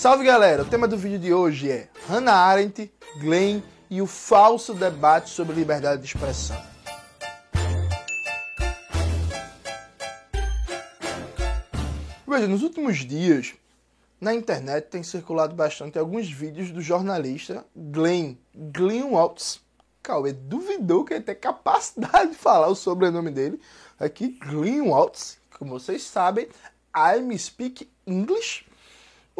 Salve galera, o tema do vídeo de hoje é Hannah Arendt, Glenn e o falso debate sobre liberdade de expressão. Veja, nos últimos dias, na internet tem circulado bastante alguns vídeos do jornalista Glenn, Glenn Waltz. Cauê duvidou que ele tem capacidade de falar o sobrenome dele. Aqui, Glenn Waltz, como vocês sabem, I'm Speak English.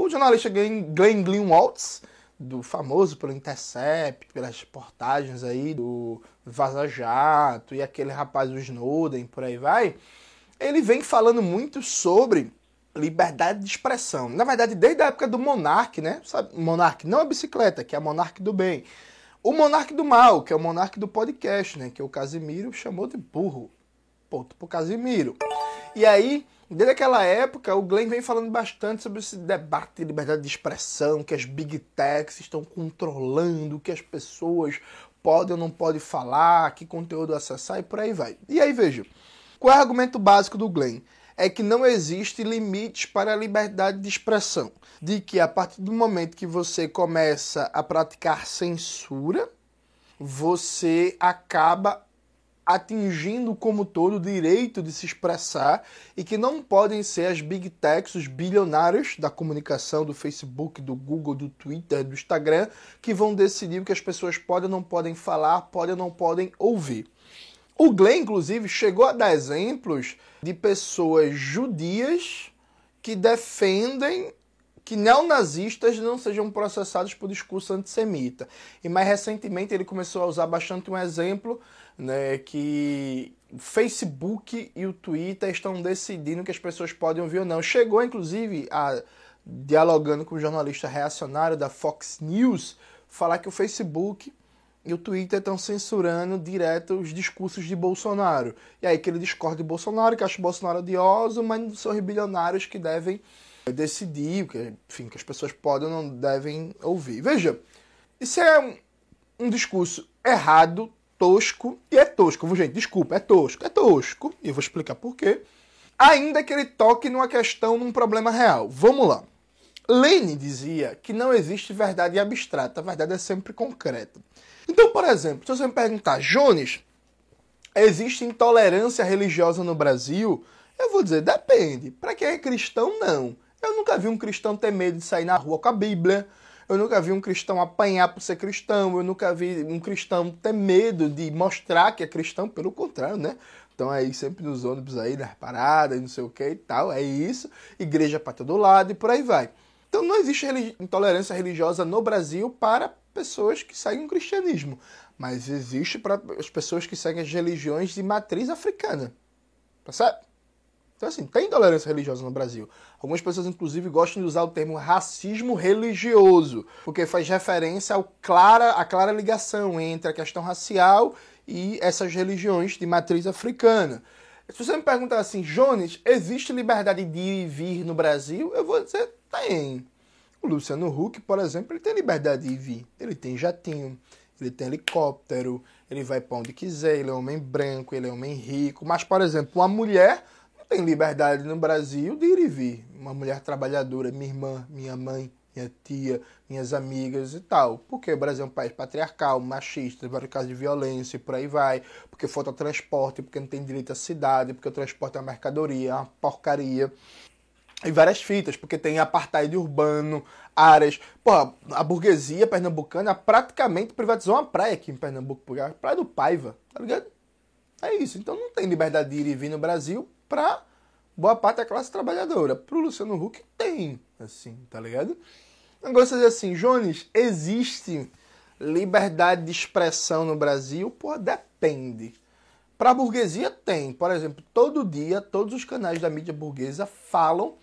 O jornalista Glenn, Glenn, Waltz, do famoso pelo Intercept, pelas reportagens aí do Vaza Jato e aquele rapaz do Snowden, por aí vai, ele vem falando muito sobre liberdade de expressão. Na verdade, desde a época do Monark, né? Sabe, Monark não a bicicleta, que é a Monark do bem. O Monark do mal, que é o Monark do podcast, né? Que o Casimiro chamou de burro. Ponto pro Casimiro. E aí, desde aquela época, o Glenn vem falando bastante sobre esse debate de liberdade de expressão, que as big techs estão controlando, que as pessoas podem ou não podem falar, que conteúdo acessar e por aí vai. E aí, veja, qual é o argumento básico do Glenn? é que não existe limites para a liberdade de expressão. De que a partir do momento que você começa a praticar censura, você acaba atingindo como todo o direito de se expressar e que não podem ser as big techs, os bilionários da comunicação, do Facebook, do Google, do Twitter, do Instagram, que vão decidir o que as pessoas podem ou não podem falar, podem ou não podem ouvir. O Glenn, inclusive, chegou a dar exemplos de pessoas judias que defendem que neonazistas não sejam processados por discurso antissemita. E mais recentemente ele começou a usar bastante um exemplo né, que o Facebook e o Twitter estão decidindo que as pessoas podem ouvir ou não. Chegou, inclusive, a dialogando com o jornalista reacionário da Fox News, falar que o Facebook e o Twitter estão censurando direto os discursos de Bolsonaro. E aí que ele discorda de Bolsonaro, que acha Bolsonaro odioso, mas são os bilionários que devem decidir, que, enfim, que as pessoas podem ou não devem ouvir. Veja, isso é um, um discurso errado, tosco, e é tosco, gente, desculpa, é tosco, é tosco, e eu vou explicar por quê. Ainda que ele toque numa questão, num problema real. Vamos lá. Lênin dizia que não existe verdade abstrata, a verdade é sempre concreta. Então, por exemplo, se você me perguntar, Jones, existe intolerância religiosa no Brasil? Eu vou dizer, depende. Para quem é cristão, não. Eu nunca vi um cristão ter medo de sair na rua com a Bíblia. Eu nunca vi um cristão apanhar por ser cristão. Eu nunca vi um cristão ter medo de mostrar que é cristão. Pelo contrário, né? Então aí sempre nos ônibus aí, nas paradas, não sei o que e tal. É isso. Igreja para todo lado e por aí vai. Então não existe intolerância religiosa no Brasil para pessoas que seguem o cristianismo, mas existe para as pessoas que seguem as religiões de matriz africana. Percebe? Então, assim, tem intolerância religiosa no Brasil. Algumas pessoas, inclusive, gostam de usar o termo racismo religioso, porque faz referência ao clara, à clara ligação entre a questão racial e essas religiões de matriz africana. Se você me perguntar assim, Jones, existe liberdade de ir e vir no Brasil? Eu vou dizer, tem. O Luciano Huck, por exemplo, ele tem liberdade de ir vir. Ele tem jatinho, ele tem helicóptero, ele vai para onde quiser, ele é homem branco, ele é homem rico. Mas, por exemplo, uma mulher tem liberdade no Brasil de ir e vir. Uma mulher trabalhadora, minha irmã, minha mãe, minha tia, minhas amigas e tal. Porque o Brasil é um país patriarcal, machista, vários casos de violência e por aí vai. Porque falta transporte, porque não tem direito à cidade, porque o transporte é uma mercadoria, é uma porcaria e várias fitas, porque tem apartheid urbano, áreas. Pô, a burguesia pernambucana praticamente privatizou uma praia aqui em Pernambuco, é a praia do Paiva, tá ligado? É isso. Então não tem liberdade de ir e vir no Brasil pra boa parte da classe trabalhadora. Pro Luciano Huck tem, assim, tá ligado? Agora você dizer assim, Jones, existe liberdade de expressão no Brasil? Pô, depende. Para a burguesia tem. Por exemplo, todo dia, todos os canais da mídia burguesa falam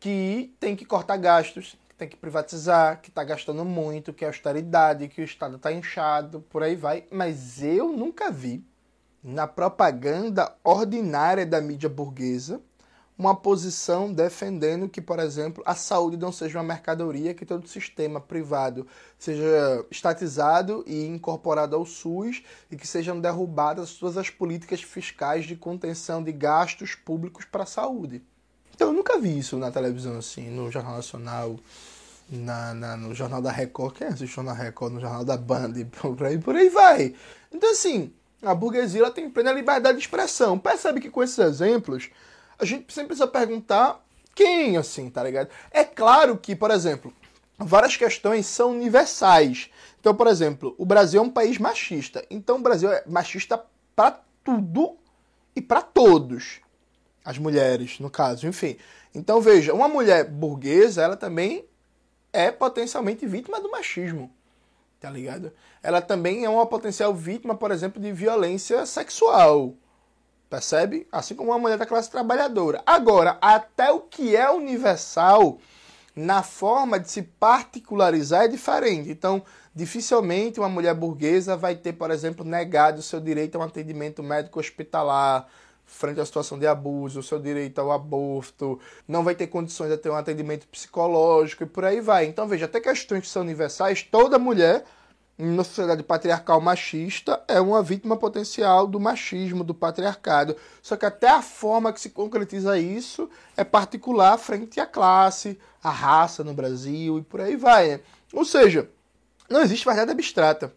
que tem que cortar gastos, que tem que privatizar, que está gastando muito, que é austeridade, que o Estado está inchado, por aí vai. Mas eu nunca vi na propaganda ordinária da mídia burguesa uma posição defendendo que, por exemplo, a saúde não seja uma mercadoria, que todo o sistema privado seja estatizado e incorporado ao SUS e que sejam derrubadas todas as políticas fiscais de contenção de gastos públicos para a saúde. Então eu nunca vi isso na televisão assim, no Jornal Nacional, na, na, no Jornal da Record. Quem Jornal da Record no Jornal da Band? Por aí, por aí vai. Então, assim, a burguesia tem plena liberdade de expressão. Percebe que com esses exemplos, a gente sempre precisa perguntar quem, assim, tá ligado? É claro que, por exemplo, várias questões são universais. Então, por exemplo, o Brasil é um país machista. Então, o Brasil é machista para tudo e para todos. As mulheres, no caso, enfim. Então, veja, uma mulher burguesa, ela também é potencialmente vítima do machismo. Tá ligado? Ela também é uma potencial vítima, por exemplo, de violência sexual. Percebe? Assim como uma mulher da classe trabalhadora. Agora, até o que é universal na forma de se particularizar é diferente. Então, dificilmente uma mulher burguesa vai ter, por exemplo, negado o seu direito a um atendimento médico hospitalar frente à situação de abuso, o seu direito ao aborto, não vai ter condições de ter um atendimento psicológico e por aí vai. Então, veja, até questões que são universais, toda mulher na sociedade patriarcal machista é uma vítima potencial do machismo, do patriarcado. Só que até a forma que se concretiza isso é particular frente à classe, à raça no Brasil e por aí vai. Ou seja, não existe verdade abstrata.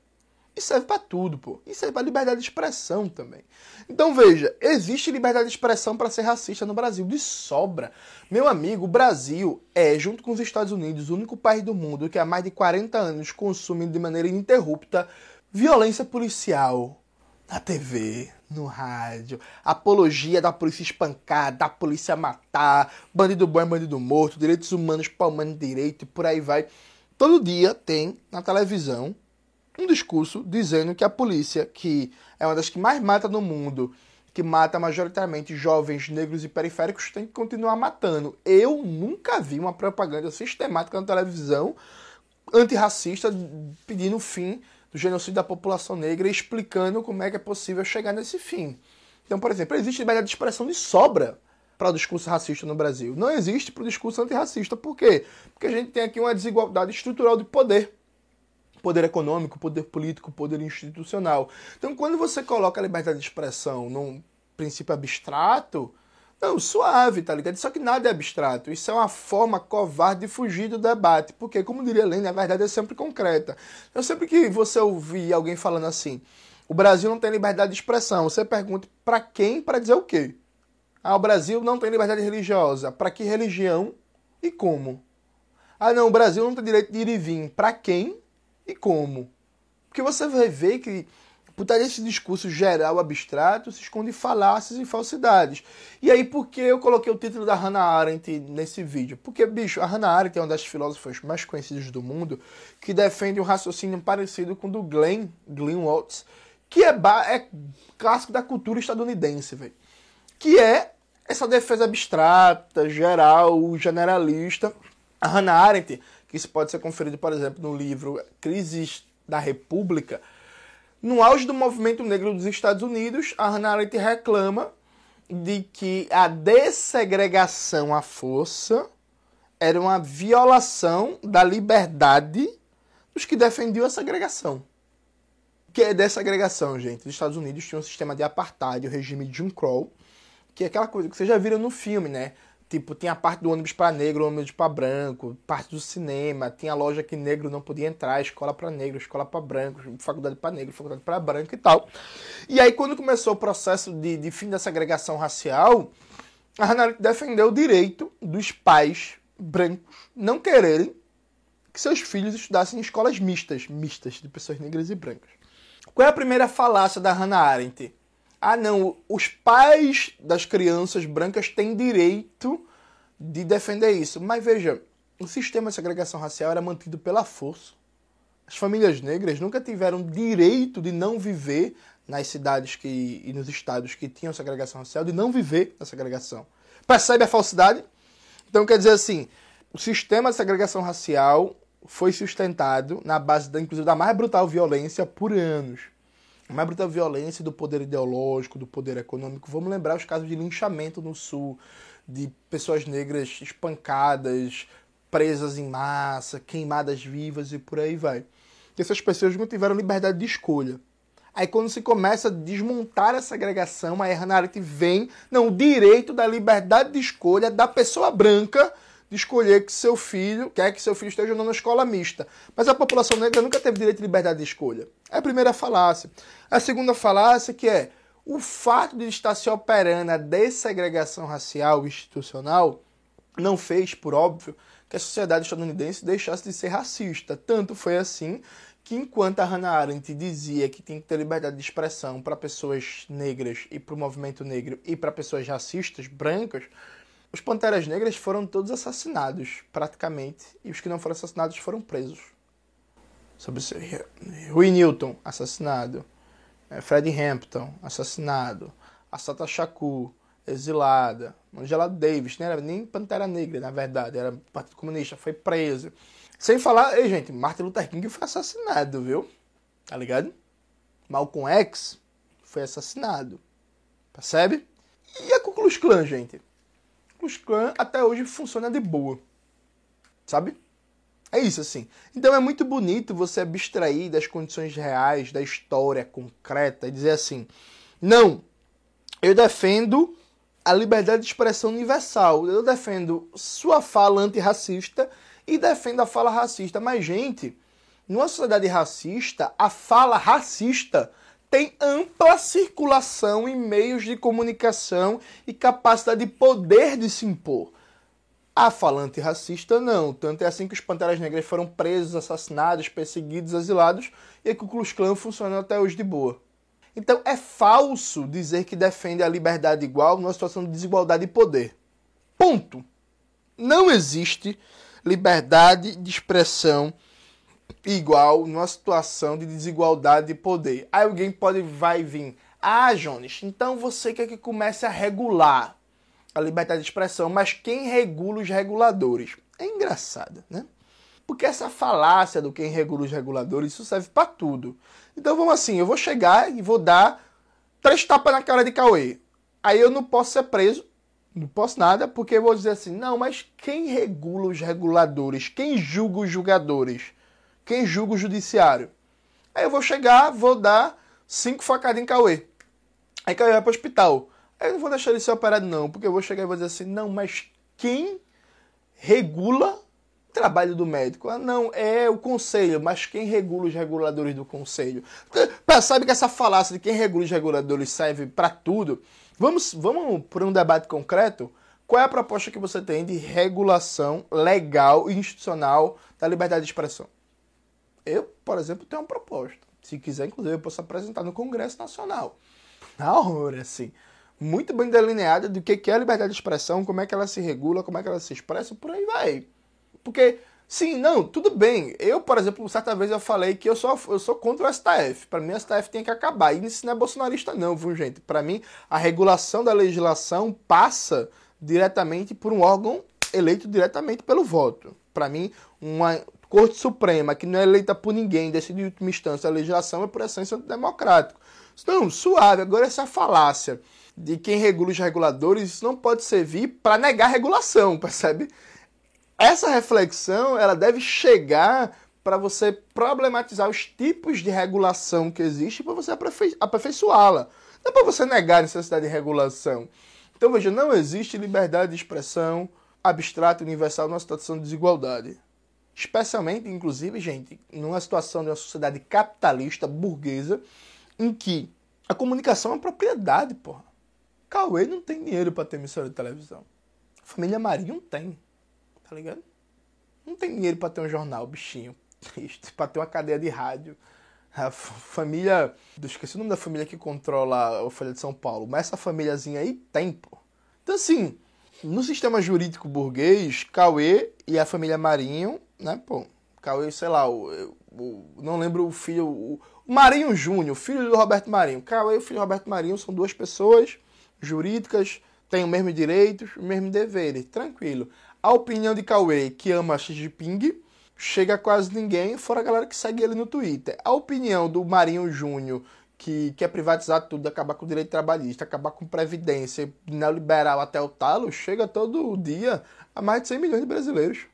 Isso serve para tudo, pô. Isso serve para liberdade de expressão também. Então veja, existe liberdade de expressão para ser racista no Brasil, de sobra. Meu amigo, o Brasil é, junto com os Estados Unidos, o único país do mundo que há mais de 40 anos consome de maneira ininterrupta violência policial na TV, no rádio, apologia da polícia espancar, da polícia matar, bandido bom é bandido morto, direitos humanos palmando direito e por aí vai. Todo dia tem na televisão um discurso dizendo que a polícia, que é uma das que mais mata no mundo, que mata majoritariamente jovens negros e periféricos, tem que continuar matando. Eu nunca vi uma propaganda sistemática na televisão antirracista pedindo fim do genocídio da população negra e explicando como é que é possível chegar nesse fim. Então, por exemplo, existe liberdade de expressão de sobra para o discurso racista no Brasil. Não existe para o discurso antirracista. Por quê? Porque a gente tem aqui uma desigualdade estrutural de poder poder econômico, poder político, poder institucional. Então, quando você coloca a liberdade de expressão num princípio abstrato, não, suave, tá ligado? Só que nada é abstrato. Isso é uma forma covarde de fugir do debate. Porque, como diria Lênin, a verdade é sempre concreta. Então, sempre que você ouvir alguém falando assim, o Brasil não tem liberdade de expressão, você pergunta para quem, para dizer o quê? Ah, o Brasil não tem liberdade religiosa. Para que religião e como? Ah, não, o Brasil não tem direito de ir e vir. Para quem e como? Porque você vai ver que por trás desse discurso geral abstrato se esconde falácias e falsidades. E aí, por que eu coloquei o título da Hannah Arendt nesse vídeo? Porque, bicho, a Hannah Arendt é uma das filósofas mais conhecidas do mundo que defende um raciocínio parecido com o do Glenn, Glenn Waltz, que é, é clássico da cultura estadunidense, velho. Que é essa defesa abstrata, geral, generalista. A Hannah Arendt que isso pode ser conferido, por exemplo, no livro Crises da República. No auge do movimento negro dos Estados Unidos, a Hannah Arendt reclama de que a dessegregação à força era uma violação da liberdade dos que defendiam a segregação. O que é dessegregação, gente? Os Estados Unidos tinham um sistema de apartheid, o regime de Jim Crow, que é aquela coisa que vocês já viram no filme, né? Tipo, tinha a parte do ônibus para negro, ônibus para branco, parte do cinema, tinha loja que negro não podia entrar, escola para negro, escola para branco, faculdade para negro, faculdade para branco e tal. E aí, quando começou o processo de, de fim da segregação racial, a Hannah defendeu o direito dos pais brancos não quererem que seus filhos estudassem em escolas mistas, mistas de pessoas negras e brancas. Qual é a primeira falácia da Hannah Arendt? Ah, não, os pais das crianças brancas têm direito de defender isso. Mas veja, o sistema de segregação racial era mantido pela força. As famílias negras nunca tiveram direito de não viver nas cidades que, e nos estados que tinham segregação racial, de não viver na segregação. Percebe a falsidade? Então quer dizer assim, o sistema de segregação racial foi sustentado na base, da, inclusive, da mais brutal violência por anos mais bruta violência do poder ideológico, do poder econômico. Vamos lembrar os casos de linchamento no Sul, de pessoas negras espancadas, presas em massa, queimadas vivas e por aí vai. Essas pessoas não tiveram liberdade de escolha. Aí quando se começa a desmontar essa agregação, a Hannah Arendt vem, não, o direito da liberdade de escolha da pessoa branca de escolher que seu filho, quer que seu filho esteja na escola mista. Mas a população negra nunca teve direito de liberdade de escolha. É a primeira falácia. A segunda falácia que é o fato de estar se operando a dessegregação racial institucional não fez, por óbvio, que a sociedade estadunidense deixasse de ser racista. Tanto foi assim que enquanto a Hannah Arendt dizia que tem que ter liberdade de expressão para pessoas negras e para o movimento negro e para pessoas racistas, brancas, os Panteras Negras foram todos assassinados, praticamente, e os que não foram assassinados foram presos. Sobre Rui Newton, assassinado. É, Fred Hampton, assassinado. Assata Shakur, exilada. Angela Davis, não era nem Pantera Negra, na verdade, era Partido Comunista, foi preso. Sem falar, ei, gente, Martin Luther King foi assassinado, viu? Tá ligado? Malcolm X foi assassinado. Percebe? E a Ku Klux Klan, gente? Klux Klan até hoje funciona de boa. Sabe? É isso, assim. Então é muito bonito você abstrair das condições reais, da história concreta e dizer assim: não, eu defendo a liberdade de expressão universal. Eu defendo sua fala antirracista e defendo a fala racista. Mas, gente, numa sociedade racista, a fala racista tem ampla circulação em meios de comunicação e capacidade de poder de se impor. A fala antirracista não. Tanto é assim que os Panteras Negras foram presos, assassinados, perseguidos, exilados e que o Klux Klan funciona até hoje de boa. Então é falso dizer que defende a liberdade igual numa situação de desigualdade de poder. Ponto. Não existe liberdade de expressão igual numa situação de desigualdade de poder. Aí alguém pode vai vir, ah, Jones, então você quer que comece a regular a liberdade de expressão, mas quem regula os reguladores? É engraçado, né? Porque essa falácia do quem regula os reguladores, isso serve para tudo. Então vamos assim, eu vou chegar e vou dar três tapas na cara de Cauê. Aí eu não posso ser preso, não posso nada, porque eu vou dizer assim, não, mas quem regula os reguladores? Quem julga os julgadores? Quem julga o judiciário? Aí eu vou chegar, vou dar cinco facadas em Cauê. Aí Cauê vai para o hospital. Aí eu não vou deixar ele ser operado não, porque eu vou chegar e vou dizer assim, não, mas quem regula trabalho do médico. Ah, não, é o conselho, mas quem regula os reguladores do conselho? Sabe que essa falácia de quem regula os reguladores serve para tudo? Vamos, vamos por um debate concreto? Qual é a proposta que você tem de regulação legal e institucional da liberdade de expressão? Eu, por exemplo, tenho uma proposta. Se quiser, inclusive, eu posso apresentar no Congresso Nacional. Na hora, assim. Muito bem delineada do que é a liberdade de expressão, como é que ela se regula, como é que ela se expressa, por aí vai. Porque, sim, não, tudo bem. Eu, por exemplo, certa vez eu falei que eu sou, eu sou contra o STF. Para mim, o STF tem que acabar. E isso não é bolsonarista, não, viu, gente? Para mim, a regulação da legislação passa diretamente por um órgão eleito diretamente pelo voto. Para mim, uma Corte Suprema que não é eleita por ninguém, decide em última instância a legislação, é por essência democrático. Não, suave. Agora, essa falácia de quem regula os reguladores, isso não pode servir para negar regulação, percebe? essa reflexão ela deve chegar para você problematizar os tipos de regulação que existe para você aperfeiçoá-la. Não é para você negar a necessidade de regulação. Então veja, não existe liberdade de expressão abstrata universal numa situação de desigualdade. Especialmente, inclusive, gente, numa situação de uma sociedade capitalista, burguesa, em que a comunicação é uma propriedade, porra. Cauê não tem dinheiro para ter emissora de televisão. A família Marinho não tem tá ligado? Não tem dinheiro para ter um jornal, bichinho. Triste, pra ter uma cadeia de rádio. A família. Esqueci o nome da família que controla a Folha de São Paulo, mas essa famíliazinha aí tem, pô. Então, assim, no sistema jurídico burguês, Cauê e a família Marinho, né, pô. Cauê, sei lá, o, o não lembro o filho. O, Marinho Júnior, filho do Roberto Marinho. Cauê e o filho do Roberto Marinho são duas pessoas jurídicas, têm os mesmos direitos, os mesmos deveres, tranquilo. A opinião de Cauê, que ama Xi Jinping, chega a quase ninguém, fora a galera que segue ele no Twitter. A opinião do Marinho Júnior, que quer privatizar tudo, acabar com o direito trabalhista, acabar com previdência, neoliberal até o talo, chega todo dia a mais de 100 milhões de brasileiros.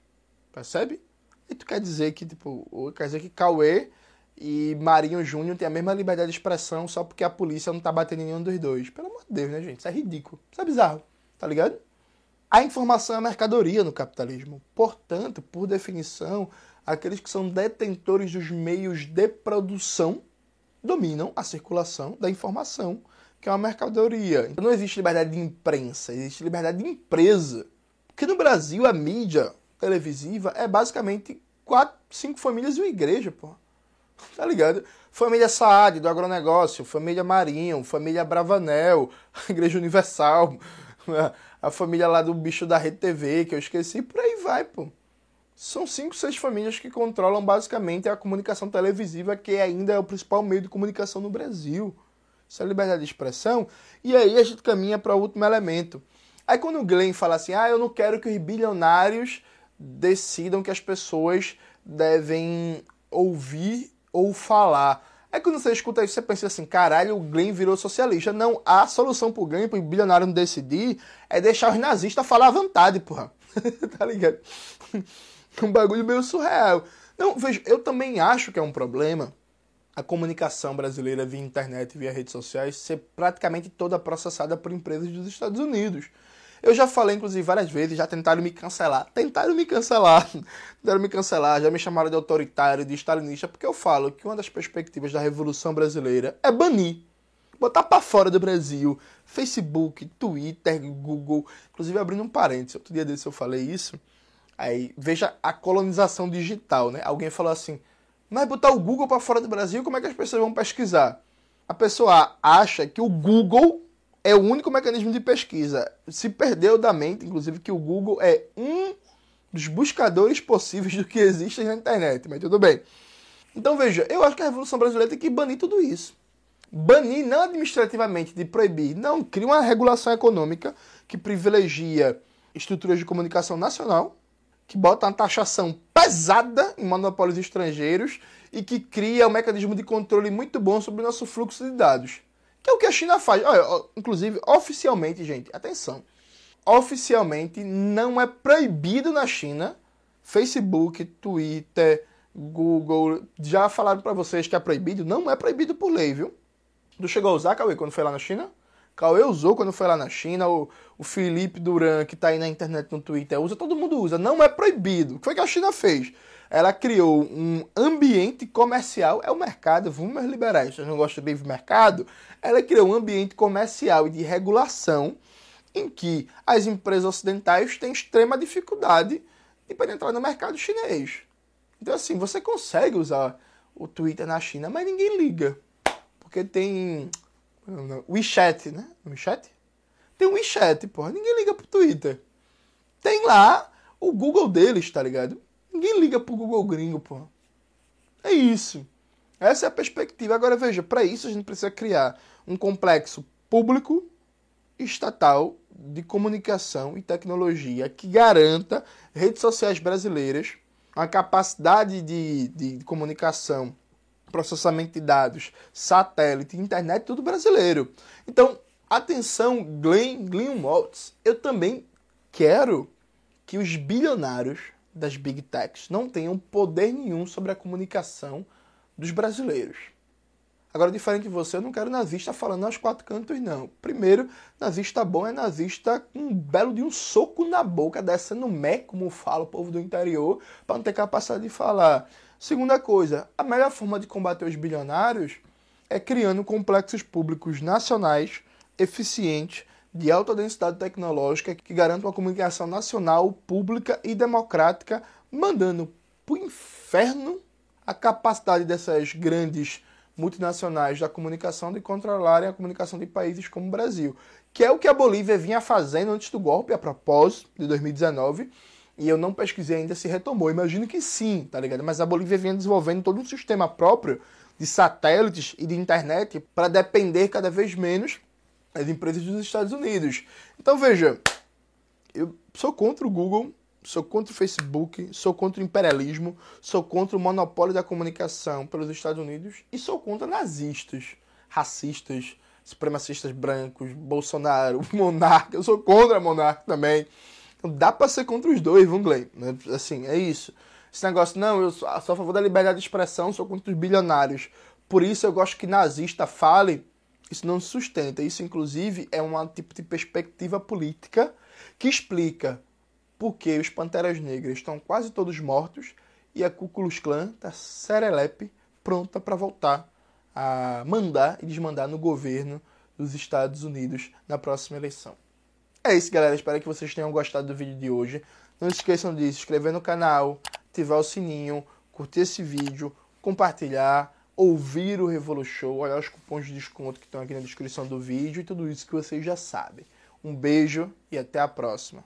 Percebe? E tu quer dizer que, tipo, quer dizer que Cauê e Marinho Júnior têm a mesma liberdade de expressão só porque a polícia não tá batendo em nenhum dos dois. Pelo amor de Deus, né, gente? Isso é ridículo. Isso é bizarro. Tá ligado? A informação é mercadoria no capitalismo. Portanto, por definição, aqueles que são detentores dos meios de produção dominam a circulação da informação, que é uma mercadoria. Então não existe liberdade de imprensa, existe liberdade de empresa. Porque no Brasil a mídia televisiva é basicamente quatro, cinco famílias e uma igreja, pô. Tá ligado? Família Saad, do agronegócio, família Marinho, família Bravanel, Igreja Universal, a família lá do bicho da Rede TV, que eu esqueci, por aí vai, pô. São cinco, seis famílias que controlam basicamente a comunicação televisiva, que ainda é o principal meio de comunicação no Brasil. Isso é liberdade de expressão. E aí a gente caminha para o último elemento. Aí quando o Glenn fala assim, ah, eu não quero que os bilionários decidam que as pessoas devem ouvir ou falar. Aí quando você escuta isso, você pensa assim, caralho, o Glenn virou socialista. Não, a solução pro Glenn, pro bilionário não decidir, é deixar os nazistas falar à vontade, porra. tá ligado? Um bagulho meio surreal. Não, veja, eu também acho que é um problema a comunicação brasileira via internet via redes sociais ser praticamente toda processada por empresas dos Estados Unidos. Eu já falei, inclusive, várias vezes, já tentaram me cancelar. Tentaram me cancelar. Tentaram me cancelar, já me chamaram de autoritário, de stalinista, porque eu falo que uma das perspectivas da Revolução Brasileira é banir. Botar para fora do Brasil Facebook, Twitter, Google. Inclusive, abrindo um parênteses, outro dia desse eu falei isso. Aí, veja a colonização digital, né? Alguém falou assim, mas botar o Google para fora do Brasil, como é que as pessoas vão pesquisar? A pessoa acha que o Google é o único mecanismo de pesquisa. Se perdeu da mente, inclusive, que o Google é um dos buscadores possíveis do que existe na internet, mas tudo bem. Então veja, eu acho que a Revolução Brasileira tem que banir tudo isso. Banir não administrativamente, de proibir, não, cria uma regulação econômica que privilegia estruturas de comunicação nacional, que bota uma taxação pesada em monopólios estrangeiros e que cria um mecanismo de controle muito bom sobre o nosso fluxo de dados. Que é o que a China faz. Olha, inclusive, oficialmente, gente, atenção. Oficialmente não é proibido na China Facebook, Twitter, Google. Já falaram para vocês que é proibido? Não é proibido por lei, viu? Tu chegou a usar, Cauê, quando foi lá na China? Cauê usou quando foi lá na China, o, o Felipe Duran, que está aí na internet, no Twitter, usa, todo mundo usa. Não é proibido. O que foi que a China fez? Ela criou um ambiente comercial, é o mercado, vamos liberar isso. Vocês não gostam de livre mercado? Ela criou um ambiente comercial e de regulação em que as empresas ocidentais têm extrema dificuldade de poder entrar no mercado chinês. Então, assim, você consegue usar o Twitter na China, mas ninguém liga. Porque tem WeChat, né? WeChat? Tem um WeChat, porra. Ninguém liga pro Twitter. Tem lá o Google deles, tá ligado? Ninguém liga pro Google gringo, porra. É isso. Essa é a perspectiva. Agora veja, para isso a gente precisa criar um complexo público estatal de comunicação e tecnologia que garanta redes sociais brasileiras, uma capacidade de, de, de comunicação processamento de dados, satélite, internet, tudo brasileiro. Então, atenção, Glenn, Glenn Waltz, eu também quero que os bilionários das big techs não tenham poder nenhum sobre a comunicação dos brasileiros. Agora, diferente de você, eu não quero nazista falando aos quatro cantos, não. Primeiro, nazista bom é nazista com um belo de um soco na boca, descendo mé, como fala o povo do interior, para não ter capacidade de falar. Segunda coisa, a melhor forma de combater os bilionários é criando complexos públicos nacionais eficientes de alta densidade tecnológica que garantam uma comunicação nacional, pública e democrática, mandando para o inferno a capacidade dessas grandes multinacionais da comunicação de controlarem a comunicação de países como o Brasil, que é o que a Bolívia vinha fazendo antes do golpe, a propósito, de 2019, e eu não pesquisei ainda se retomou. Imagino que sim, tá ligado? Mas a Bolívia vinha desenvolvendo todo um sistema próprio de satélites e de internet para depender cada vez menos das empresas dos Estados Unidos. Então veja, eu sou contra o Google, sou contra o Facebook, sou contra o imperialismo, sou contra o monopólio da comunicação pelos Estados Unidos e sou contra nazistas, racistas, supremacistas brancos, Bolsonaro, monarca. Eu sou contra monarca também. Então dá pra ser contra os dois, Glenn. Né? Assim, é isso. Esse negócio, não, eu sou a favor da liberdade de expressão, sou contra os bilionários. Por isso eu gosto que nazista fale, isso não se sustenta. Isso, inclusive, é um tipo de perspectiva política que explica por que os Panteras Negras estão quase todos mortos e a Klux Klan está serelepe, pronta para voltar a mandar e desmandar no governo dos Estados Unidos na próxima eleição. É isso, galera. Espero que vocês tenham gostado do vídeo de hoje. Não se esqueçam de se inscrever no canal, ativar o sininho, curtir esse vídeo, compartilhar, ouvir o Revolution, olhar os cupons de desconto que estão aqui na descrição do vídeo e tudo isso que vocês já sabem. Um beijo e até a próxima.